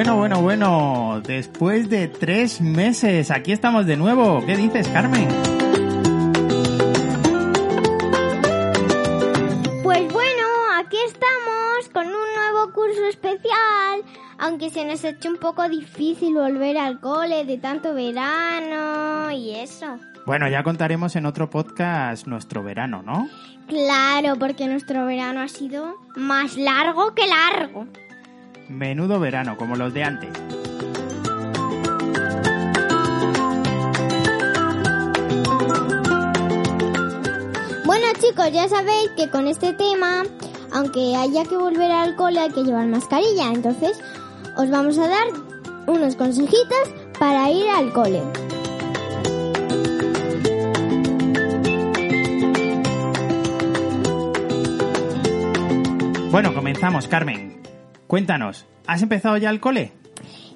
Bueno, bueno, bueno, después de tres meses, aquí estamos de nuevo. ¿Qué dices, Carmen? Pues bueno, aquí estamos con un nuevo curso especial, aunque se nos ha hecho un poco difícil volver al cole de tanto verano y eso. Bueno, ya contaremos en otro podcast nuestro verano, ¿no? Claro, porque nuestro verano ha sido más largo que largo. Menudo verano, como los de antes. Bueno chicos, ya sabéis que con este tema, aunque haya que volver al cole, hay que llevar mascarilla. Entonces, os vamos a dar unos consejitos para ir al cole. Bueno, comenzamos, Carmen. Cuéntanos, ¿has empezado ya el cole?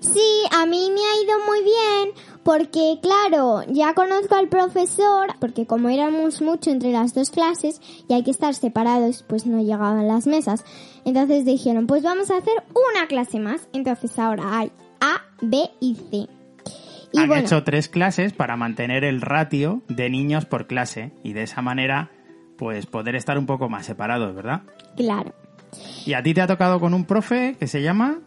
Sí, a mí me ha ido muy bien porque, claro, ya conozco al profesor, porque como éramos mucho entre las dos clases y hay que estar separados, pues no llegaban las mesas. Entonces dijeron, pues vamos a hacer una clase más. Entonces ahora hay A, B y C. Y Han bueno, hecho tres clases para mantener el ratio de niños por clase y de esa manera, pues poder estar un poco más separados, ¿verdad? claro. Y a ti te ha tocado con un profe que se llama...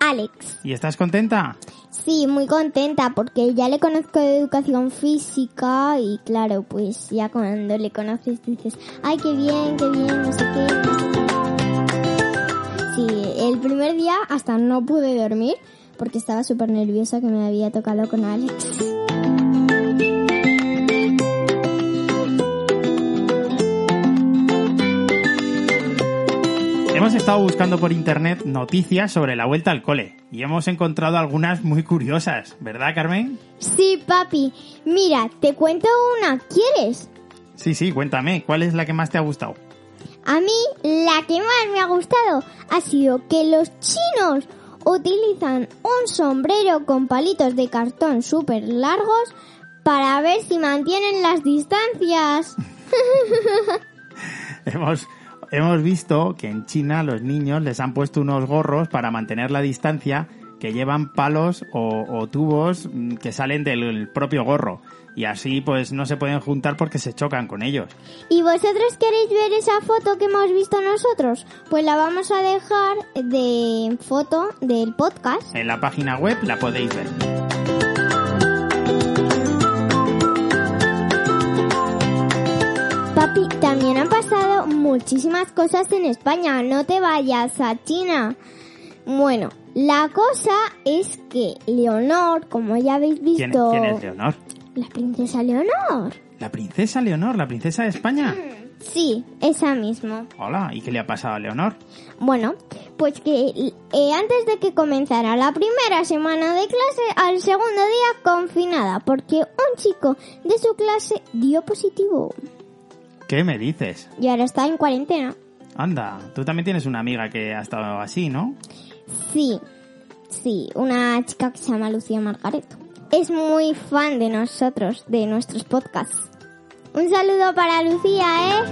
Alex. ¿Y estás contenta? Sí, muy contenta porque ya le conozco de educación física y claro, pues ya cuando le conoces dices, ay, qué bien, qué bien, no sé qué. no sé qué". Sí, el primer día hasta no pude dormir porque estaba súper nerviosa que me había tocado con Alex. Hemos estado buscando por internet noticias sobre la vuelta al cole y hemos encontrado algunas muy curiosas, ¿verdad, Carmen? Sí, papi, mira, te cuento una, ¿quieres? Sí, sí, cuéntame, ¿cuál es la que más te ha gustado? A mí la que más me ha gustado ha sido que los chinos utilizan un sombrero con palitos de cartón súper largos para ver si mantienen las distancias. Hemos, hemos visto que en China los niños les han puesto unos gorros para mantener la distancia que llevan palos o, o tubos mm, que salen del propio gorro y así pues no se pueden juntar porque se chocan con ellos. ¿Y vosotros queréis ver esa foto que hemos visto nosotros? Pues la vamos a dejar de foto del podcast. En la página web la podéis ver. Papi, también han pasado muchísimas cosas en España. No te vayas a China. Bueno, la cosa es que Leonor, como ya habéis ¿Quién, visto, quién es Leonor? la princesa Leonor. La princesa Leonor, la princesa de España. Sí, esa misma. Hola, ¿y qué le ha pasado a Leonor? Bueno, pues que eh, antes de que comenzara la primera semana de clase, al segundo día confinada, porque un chico de su clase dio positivo ¿Qué me dices? y ahora está en cuarentena. Anda, tú también tienes una amiga que ha estado así, ¿no? Sí, sí, una chica que se llama Lucía Margaret. Es muy fan de nosotros, de nuestros podcasts. Un saludo para Lucía, ¿eh?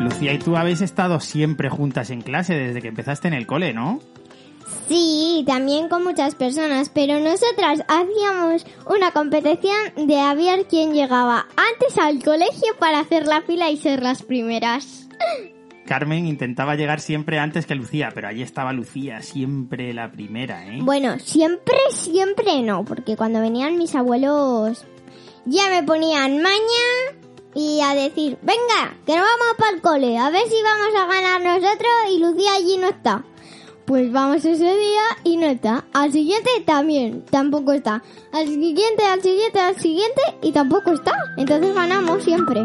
Lucía y tú habéis estado siempre juntas en clase desde que empezaste en el cole, ¿no? Sí, también con muchas personas, pero nosotras hacíamos una competición de a ver quién llegaba antes al colegio para hacer la fila y ser las primeras. Carmen intentaba llegar siempre antes que Lucía, pero allí estaba Lucía, siempre la primera, ¿eh? Bueno, siempre, siempre no, porque cuando venían mis abuelos ya me ponían maña y a decir, venga, que nos vamos para el cole, a ver si vamos a ganar nosotros y Lucía allí no está. Pues vamos ese día y no está. Al siguiente también, tampoco está. Al siguiente, al siguiente, al siguiente y tampoco está. Entonces ganamos siempre.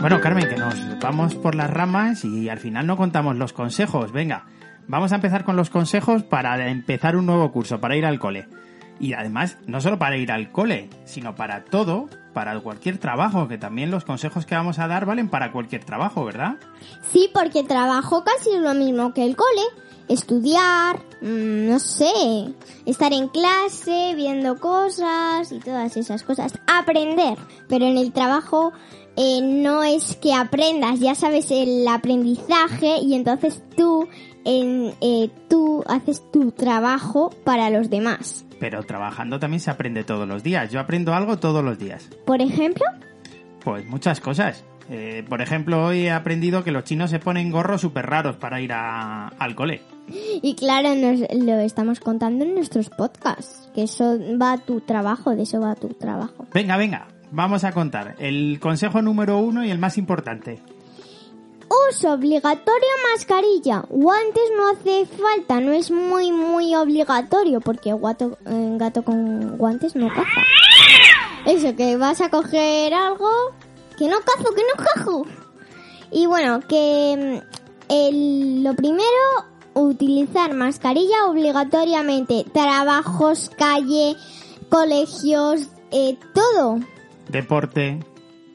Bueno, Carmen, que nos vamos por las ramas y al final no contamos los consejos. Venga, vamos a empezar con los consejos para empezar un nuevo curso, para ir al cole. Y además, no solo para ir al cole, sino para todo, para cualquier trabajo, que también los consejos que vamos a dar valen para cualquier trabajo, ¿verdad? Sí, porque trabajo casi es lo mismo que el cole. Estudiar, mm, no sé, estar en clase, viendo cosas y todas esas cosas. Aprender. Pero en el trabajo eh, no es que aprendas, ya sabes el aprendizaje y entonces tú, en, eh, tú haces tu trabajo para los demás. Pero trabajando también se aprende todos los días. Yo aprendo algo todos los días. Por ejemplo, Pues muchas cosas. Eh, por ejemplo, hoy he aprendido que los chinos se ponen gorros súper raros para ir a- al cole. y claro, nos lo estamos contando en nuestros podcasts, que eso va a tu trabajo, de eso va a tu trabajo. Venga, venga, vamos a contar. El consejo número uno y el más importante. Uso obligatorio mascarilla. Guantes no hace falta, no es muy muy obligatorio porque guato, eh, gato con guantes no caza. Eso, que vas a coger algo que no cazo, que no cazo. Y bueno, que mm, el- lo primero, utilizar mascarilla obligatoriamente. Trabajos, calle, colegios, eh, todo Deporte.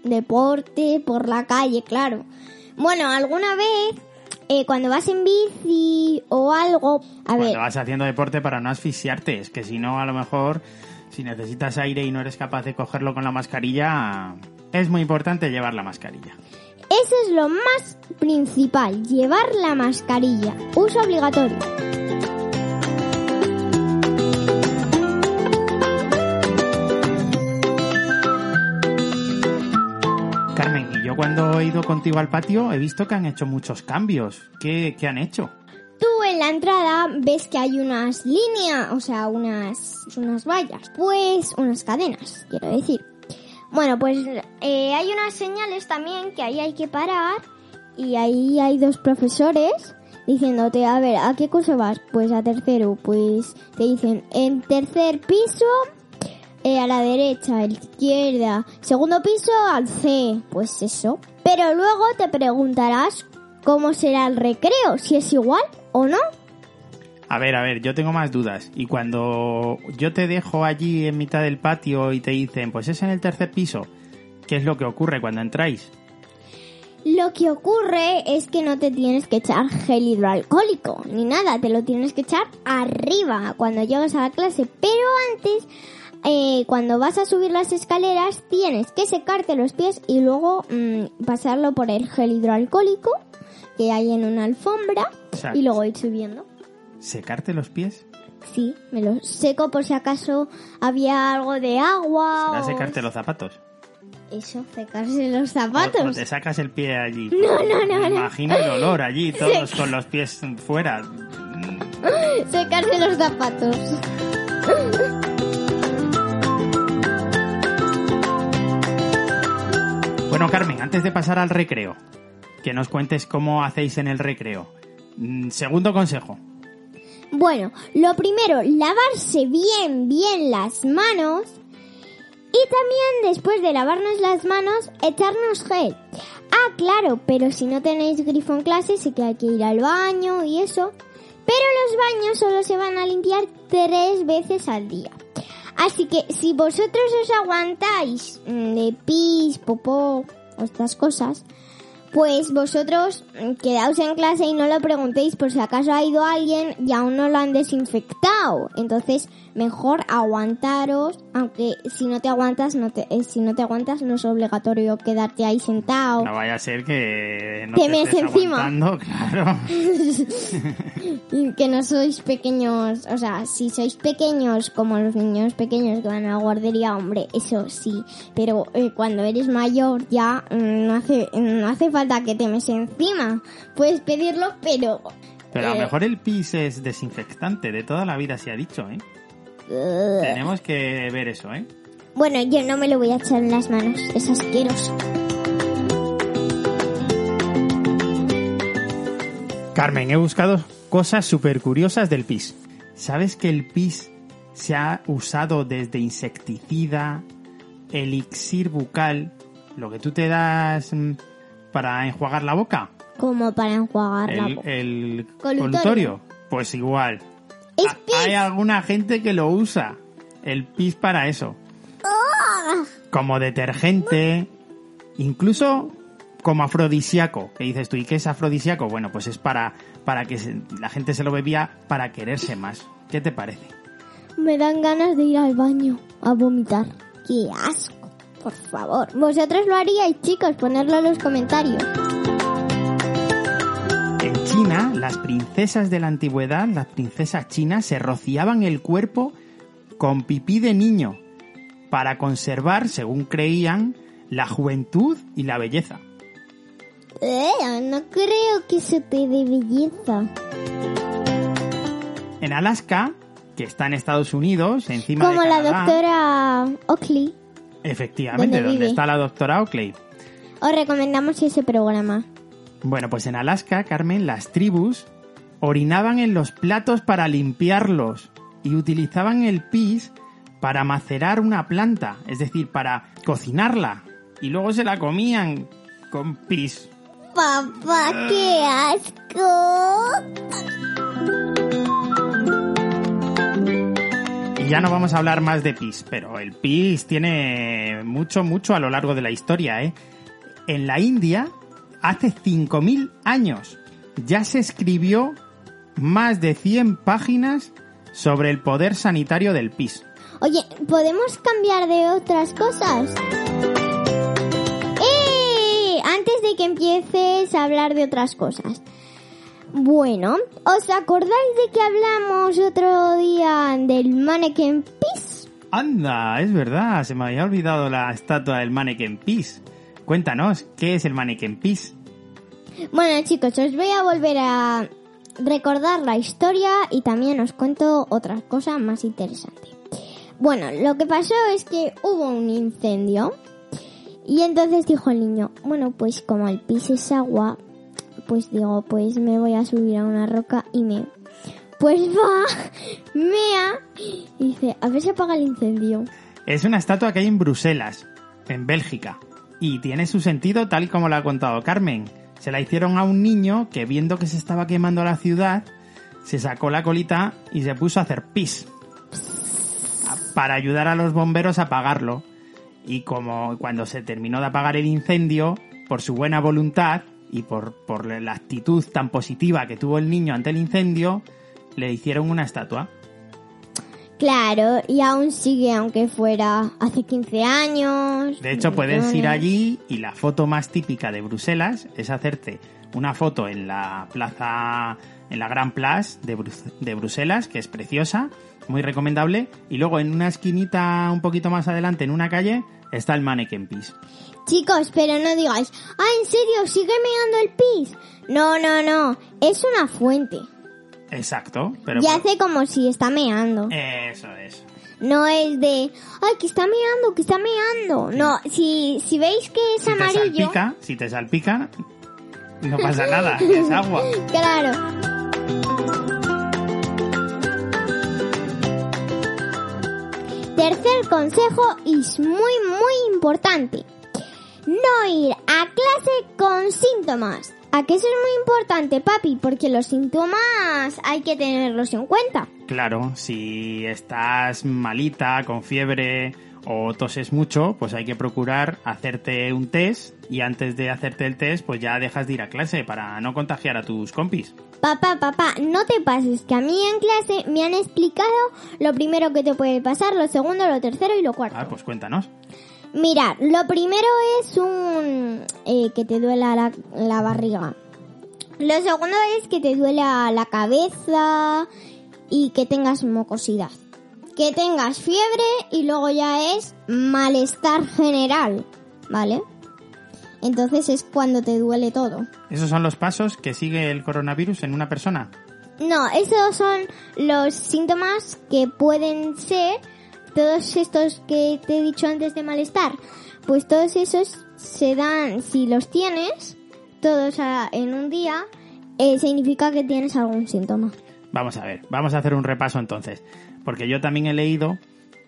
deporte por la calle, claro. Bueno, alguna vez eh, cuando vas en bici o algo, a ver, Cuando vas haciendo deporte para no asfixiarte. Es que si no, a lo mejor, si necesitas aire y no eres capaz de cogerlo con la mascarilla, es muy importante llevar la mascarilla. eso es lo más principal, llevar la mascarilla, uso obligatorio. He ido contigo al patio he visto que han hecho muchos cambios. ¿Qué, qué han hecho? Tú en la entrada ves que hay unas líneas, o sea, unas, unas vallas, pues unas cadenas, quiero decir. Bueno, pues eh, hay unas señales también que ahí hay que parar y ahí hay dos profesores diciéndote, a ver, ¿a qué curso vas? Pues a tercero, pues te dicen, en tercer piso, eh, a la derecha, a la izquierda, segundo piso al C, pues eso. Pero luego te preguntarás cómo será el recreo, si es igual o no. A ver, a ver, yo tengo más dudas. Y cuando yo te dejo allí en mitad del patio y te dicen, pues es en el tercer piso, ¿qué es lo que ocurre cuando entráis? Lo que ocurre es que no te tienes que echar gel hidroalcohólico ni nada, te lo tienes que echar arriba cuando llegas a la clase. Pero antes, eh, cuando vas a subir las escaleras, tienes que secarte los pies y luego mm, pasarlo por el gel hidroalcohólico que hay en una alfombra O sea, y luego ir subiendo. ¿Secarte los pies? Sí, me lo seco por si acaso había algo de agua ¿Será o... secarte los zapatos? Eso, secarse los O, o zapatos. te sacas el pie allí. No, no, no, Me no. imagino el olor allí, todos con los pies fuera. Secarse los zapatos. Bueno, Carmen, antes de pasar al recreo, que nos cuentes cómo hacéis en el recreo. Mm, Segundo consejo. Bueno, lo primero, lavarse bien, bien las manos. Y también después de lavarnos las manos, echarnos gel. Ah, claro, pero si no tenéis grifo en clase, sí que hay que ir al baño y eso. Pero los baños solo se van a limpiar tres veces al día. Así que si vosotros os aguantáis mm, de pis, popó estas cosas, Pues vosotros mm, quedaos en clase y no lo preguntéis por si acaso ha ido alguien y aún no lo han desinfectado. Entonces, mejor aguantaros, aunque si no te aguantas, no te, eh, si no te aguantas no es obligatorio quedarte ahí sentado. No vaya a ser que no Te te, estés encima. aguantando, claro. Y que no sois pequeños, o sea, si sois pequeños como los niños pequeños que van a la guardería, hombre, eso sí, pero eh, cuando eres mayor ya mm, no hace no hace falta que te mes encima. Puedes pedirlo, pero Pero a lo eh, mejor el pis es desinfectante, de toda la vida se ha dicho, ¿eh? Tenemos que ver eso, ¿eh? bueno, yo no me lo voy a echar en las manos, es asqueroso. Carmen, he buscado cosas súper curiosas del pis. ¿Sabes que el pis se ha usado desde insecticida, elixir bucal, lo que tú te das mm, para enjuagar la boca? Como para enjuagar la El, boca. el Colutorio. colutorio. Pues igual. Es pis. Hay alguna gente que lo usa, el pis para eso. ¡Ah! Como detergente, incluso como afrodisíaco. ¿Qué dices tú? ¿Y qué es afrodisíaco? Bueno, pues es para, para que se- la gente se lo bebía para quererse más. ¿Qué te parece? Me dan ganas de ir al baño a vomitar. ¡Qué asco! Por favor. ¿Vosotros lo haríais, chicos? Ponedlo en los comentarios. En China, las princesas de la antigüedad, las princesas chinas, se rociaban el cuerpo con pipí de niño para conservar, según creían, la juventud y la belleza. Eh, no creo que se te dé belleza. En Alaska, que está en Estados Unidos, encima Como de la Canadá, doctora Oakley. efectivamente, ¿Dónde donde vive? está la doctora Oakley. Os recomendamos ese programa. Bueno, pues en Alaska, Carmen, las tribus orinaban en los platos para limpiarlos y utilizaban el pis para macerar una planta, es decir, para cocinarla y luego se la comían con pis. Papá, qué asco. Y ya no vamos a hablar más de pis, pero el pis tiene mucho, mucho a lo largo de la historia, ¿eh? En la India, hace 5.000 años, ya se escribió más de 100 páginas sobre el poder sanitario del pis. Oye, ¿podemos cambiar de otras cosas? ¡Eh! Antes de que empieces a hablar de otras cosas. Bueno, ¿os acordáis de que hablamos otro día del mannequin Peace? Anda, es verdad, se me había olvidado la estatua del mannequin pis. Cuéntanos, ¿qué es el mannequin pis? Bueno chicos, os voy a volver a recordar la historia y también os cuento otra cosa más interesante. Bueno, lo que pasó es que hubo un incendio y entonces dijo el niño, bueno pues como el pis es agua, pues digo, pues me voy a subir a una roca y me... Pues va, mea y dice, a ver si apaga el incendio. Es una estatua que hay en Bruselas, en Bélgica, y tiene su sentido tal como lo ha contado Carmen. Se la hicieron a un niño que viendo que se estaba quemando la ciudad, se sacó la colita y se puso a hacer pis para ayudar a los bomberos a apagarlo. Y como cuando se terminó de apagar el incendio, por su buena voluntad y por, por la actitud tan positiva que tuvo el niño ante el incendio, le hicieron una estatua. Claro, y aún sigue aunque fuera hace 15 años. De hecho, puedes ir allí y la foto más típica de Bruselas es hacerte una foto en la plaza, en la Gran Place de, Bru- de Bruselas, que es preciosa, muy recomendable, y luego en una esquinita un poquito más adelante, en una calle, está el Mannequin Peace. Chicos, pero no digáis, ah, en serio, sigue meando el pis. No, no, no, es una fuente. Exacto, pero... y hace como si está meando. Eso es. No es de, ay, que está meando, que está meando. No, si, si veis que es Si te amarillo. salpica, si te salpica, no pasa nada, es agua. Claro. Tercer consejo es muy, muy importante. No ir a clase con síntomas. ¿A qué eso es muy importante, papi? Porque los síntomas hay que tenerlos en cuenta. Claro, si estás malita, con fiebre o toses mucho, pues hay que procurar hacerte un test y antes de hacerte el test, pues ya dejas de ir a clase para no contagiar a tus compis. Papá, papá, no te pases, que a mí en clase me han explicado lo primero que te puede pasar, lo segundo, lo tercero y lo cuarto. Ah, pues cuéntanos. Mira, lo primero es un eh, que te duela la, la barriga. Lo segundo es que te duela la cabeza y que tengas mucosidad. Que tengas fiebre y luego ya es malestar general, ¿vale? Entonces es cuando te duele todo. ¿Esos son los pasos que sigue el coronavirus en una persona? No, esos son los síntomas que pueden ser todos estos que te he dicho antes de malestar. Pues todos esos se dan, si los tienes, todos en un día, eh, significa que tienes algún síntoma. Vamos a ver, vamos a hacer un repaso entonces. Porque yo también he leído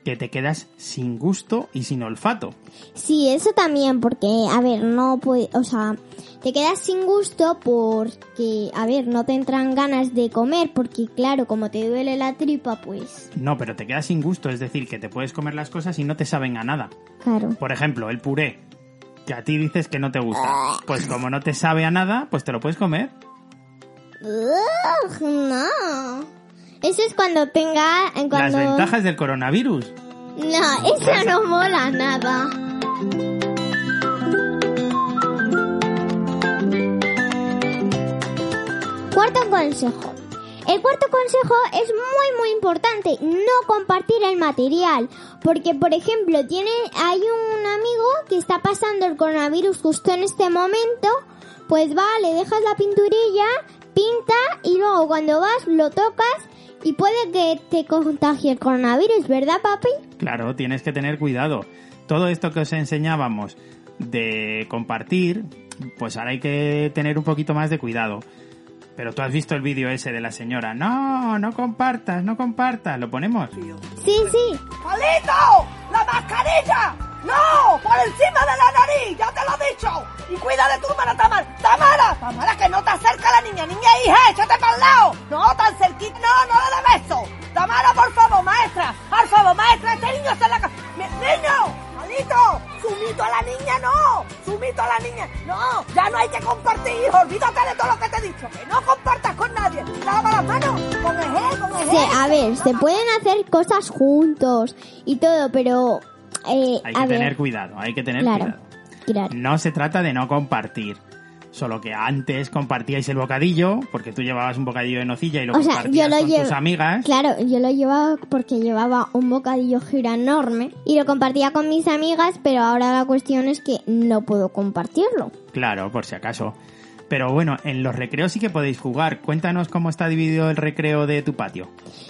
que te quedas sin gusto y sin olfato. Sí, eso también, porque, a ver, no puede, o sea, te quedas sin gusto porque, a ver, no te entran ganas de comer, porque claro, como te duele la tripa, pues, No, pero te quedas sin gusto, es decir, que te puedes comer las cosas y no te saben a nada. claro. Por ejemplo, el puré, que a ti dices que no te gusta. Pues como no te sabe a nada, pues te lo puedes comer. Ugh, no. Eso es cuando tenga, en Las cuando... ventajas del coronavirus. No, eso no mola nada. Cuarto consejo. El cuarto consejo es muy muy importante, no compartir el material, porque por ejemplo, tiene hay un amigo que está pasando el coronavirus justo en este momento, pues va, le dejas la pinturilla, pinta y luego cuando vas lo tocas y puede que te contagie el coronavirus, ¿verdad, papi? Claro, tienes que tener cuidado. Todo esto que os enseñábamos de compartir, pues ahora hay que tener un poquito más de cuidado. Pero tú has visto el vídeo ese de la señora. No, no compartas, no compartas. ¿Lo ponemos? Sí, sí. ¡Palito! ¡La mascarilla! ¡No! ¡Por encima de la nariz! ¡Ya te lo he dicho! ¡Y cuida de tu hermana Tamara! ¡Tamara! ¡Tamara, que no te acerca la niña! ¡Niña hija! ¡Échate para el lado! ¡No, tan cerquita! ¡No, no le des beso! ¡Tamara, por favor, maestra! ¡Por favor, maestra! ¡Este niño está en la! ¡Niño! ¡Palito! ¡Sumito a la niña, no! ¡Sumito a la niña! ¡No! ¡Ya no hay que compartir! ¡Olvídate de todo lo que te he dicho! ¡Que no compartas con nadie! ¡Lava las manos! ¡Con el con el Se- a ver, se pueden hacer cosas juntos y todo, pero... Eh, Hay que ver, tener cuidado, hay que tener Claro. cuidado. claro. No se trata de no compartir. Solo que antes compartíais el bocadillo, porque tú llevabas un bocadillo de nocilla y lo O sea, compartías yo lo con llevo... tus amigas. Claro, yo lo llevaba porque llevaba un bocadillo gira enorme y lo compartía con mis amigas, pero ahora la cuestión es que no puedo compartirlo. Claro, por si acaso. Pero bueno, en los recreos sí que podéis jugar. Cuéntanos cómo está dividido el recreo de tu patio.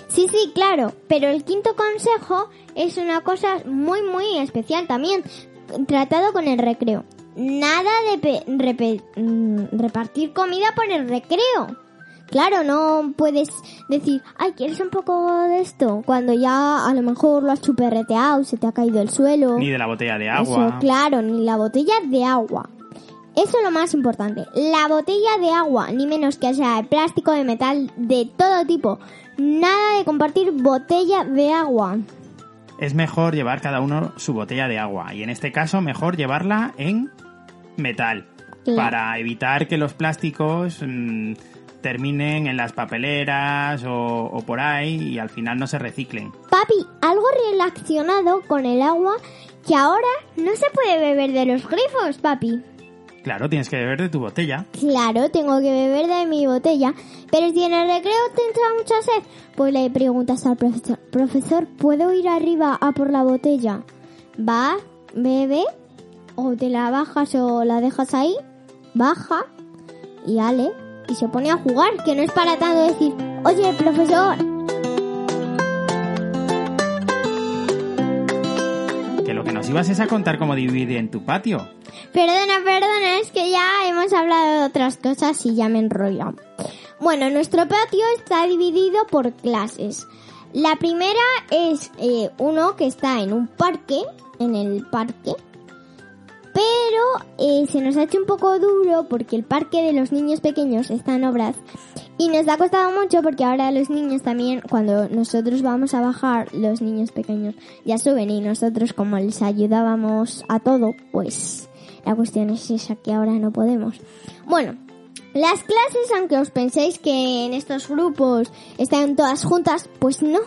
Sí, sí, claro, pero el quinto consejo es una cosa muy, muy especial también, tratado con el recreo. Nada de mm, repartir comida por el recreo. Claro, no puedes decir, ay, ¿quieres un poco de esto? Cuando ya a lo mejor lo has chuperreteado, se te ha caído el suelo. Ni de la botella de Eso, agua. claro, ni la botella de agua. Eso es lo más importante. La botella de agua, ni menos que sea de plástico, de metal, de todo tipo. Nada de compartir botella de agua. Es mejor llevar cada uno su botella de agua. Y en este caso, mejor llevarla en metal. Para evitar que los plásticos mm, terminen en las papeleras o, o por ahí y al final no se reciclen. Papi, algo relacionado con el agua que ahora no se puede beber de los grifos, papi. Claro, tienes que beber de tu botella. Claro, tengo que beber de mi botella, pero si en el recreo te entra mucha sed, pues le preguntas al profesor, profesor, ¿puedo ir arriba a por la botella? Va, bebe, o te la bajas o la dejas ahí, baja y ale, y se pone a jugar, que no es para tanto decir, oye, profesor, Nos ibas es a contar cómo dividir en tu patio. Perdona, perdona, es que ya hemos hablado de otras cosas y ya me enrollo. Bueno, nuestro patio está dividido por clases. La primera es eh, uno que está en un parque, en el parque. pero eh, se nos ha hecho un poco duro porque el parque de los niños pequeños está en obras y nos ha costado mucho porque ahora los niños también, cuando nosotros vamos a bajar, los niños pequeños ya suben y nosotros como les ayudábamos a todo, pues la cuestión es esa que ahora no podemos. Bueno, las clases, aunque os penséis que en estos grupos están todas juntas, pues no.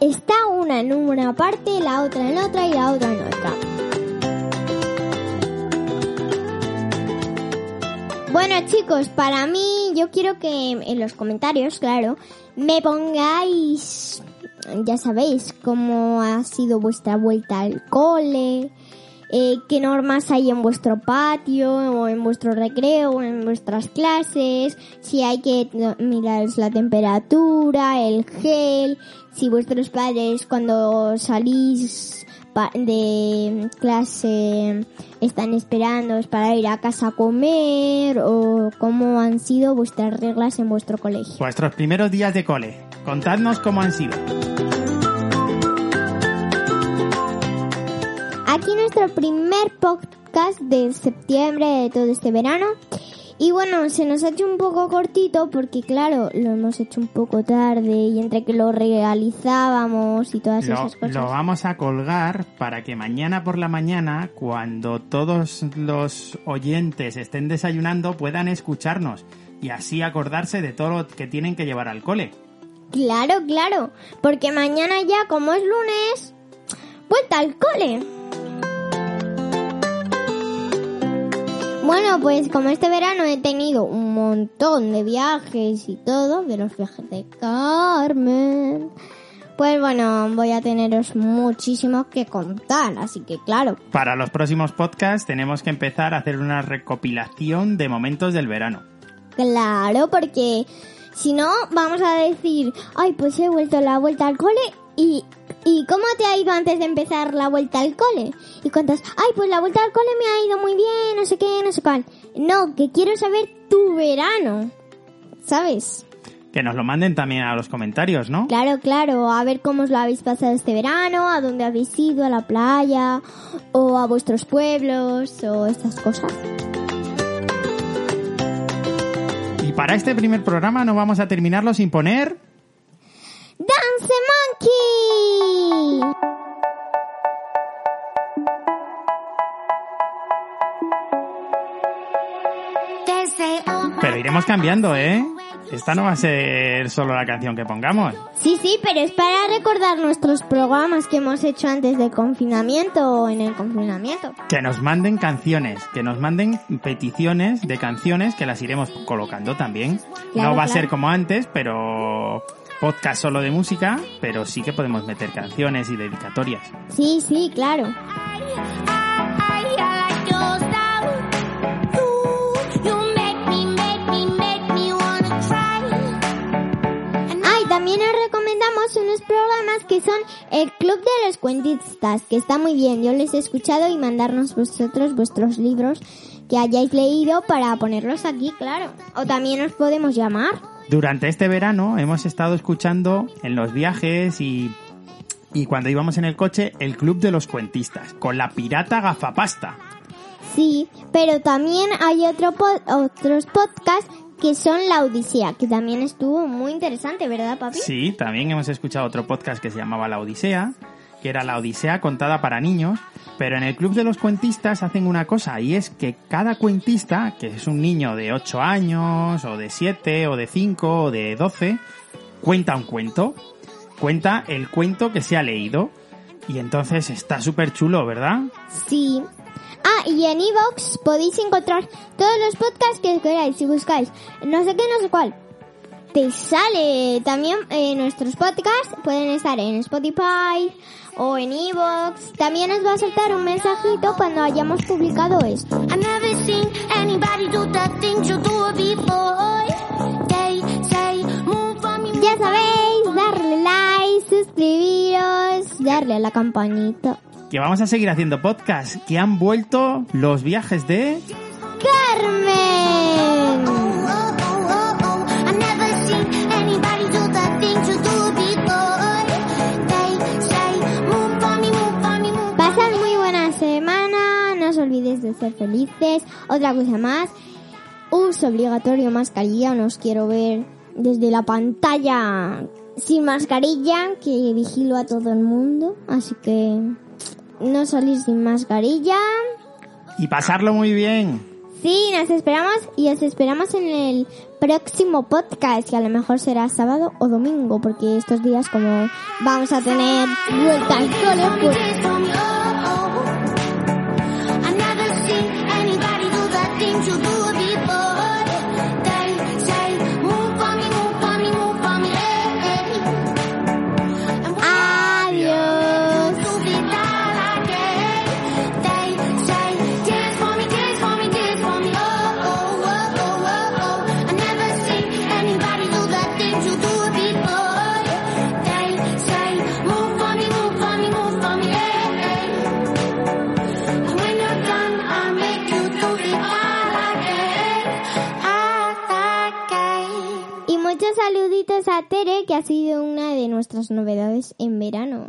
Está una en una parte, la otra en otra y la otra en otra. Bueno chicos, para mí yo quiero que en los comentarios, claro, me pongáis, ya sabéis, cómo ha sido vuestra vuelta al cole, eh, qué normas hay en vuestro patio o en vuestro recreo o en vuestras clases, si hay que mirar la temperatura, el gel, si vuestros padres cuando salís de clase están esperando para ir a casa a comer o cómo han sido vuestras reglas en vuestro colegio. Vuestros primeros días de cole. Contadnos cómo han sido. Aquí nuestro primer podcast de septiembre de todo este verano. Y bueno, se nos ha hecho un poco cortito porque claro, lo hemos hecho un poco tarde y entre que lo realizábamos y todas esas cosas. Lo vamos a colgar para que mañana por la mañana, cuando todos los oyentes estén desayunando, puedan escucharnos y así acordarse de todo lo que tienen que llevar al cole. Claro, claro, porque mañana ya, como es lunes, vuelta al cole. Bueno, pues como este verano he tenido un montón de viajes y todo, de los viajes de Carmen, pues bueno, voy a teneros muchísimo que contar, así que claro. Para los próximos podcasts tenemos que empezar a hacer una recopilación de momentos del verano. Claro, porque si no, vamos a decir, ay, pues he vuelto la vuelta al cole y ¿Y cómo te ha ido antes de empezar la vuelta al cole? Y cuentas, ay, pues la vuelta al cole me ha ido muy bien, no sé qué, no sé cuál. No, que quiero saber tu verano. ¿Sabes? Que nos lo manden también a los comentarios, ¿no? Claro, claro, a ver cómo os lo habéis pasado este verano, a dónde habéis ido, a la playa, o a vuestros pueblos, o estas cosas. Y para este primer programa no vamos a terminarlo sin poner... ¡Dance Monkey! Cambiando, ¿eh? Esta no va a ser solo la canción que pongamos. Sí, sí, pero es para recordar nuestros programas que hemos hecho antes del confinamiento o en el confinamiento. Que nos manden canciones, que nos manden peticiones de canciones que las iremos colocando también. no va a ser como antes, pero podcast solo de música, pero sí que podemos meter canciones y dedicatorias. Sí, sí, claro. Recomendamos unos programas que son el Club de los Cuentistas, que está muy bien. Yo les he escuchado y mandarnos vosotros vuestros libros que hayáis leído para ponerlos aquí, claro. O también os podemos llamar. Durante este verano hemos estado escuchando en los viajes y, y cuando íbamos en el coche el Club de los Cuentistas, con la pirata gafapasta. Sí, pero también hay otro otros podcasts que son La Odisea, que también estuvo muy interesante, ¿verdad, papi? Sí, también hemos escuchado otro podcast que se llamaba La Odisea, que era La Odisea contada para niños, pero en el Club de los Cuentistas hacen una cosa y es que cada cuentista, que es un niño de 8 años, o de 7, o de 5, o de 12, cuenta un cuento. Cuenta el cuento que se ha leído. Y entonces está súper chulo, ¿verdad? Sí. Ah, y en Evox podéis encontrar todos los podcasts que queráis si buscáis no sé qué, no sé cuál. Te sale también eh, nuestros podcasts, pueden estar en Spotify, o en Evox. También os va a saltar un mensajito cuando hayamos publicado esto. Ya sabéis, darle like, suscribiros, darle a la campanita. Que vamos a seguir haciendo podcast, que han vuelto los viajes de... Carmen. olvides de Otra cosa más, uso obligatorio mascarilla, no os quiero ver desde la pantalla sin mascarilla, que vigilo a todo el mundo, así que no salís sin mascarilla. Y pasarlo muy bien. Sí, nos esperamos y os esperamos en el próximo podcast, que a lo mejor será sábado o domingo, porque estos días como vamos a tener vuelta al cole, pues nuestras novedades en verano.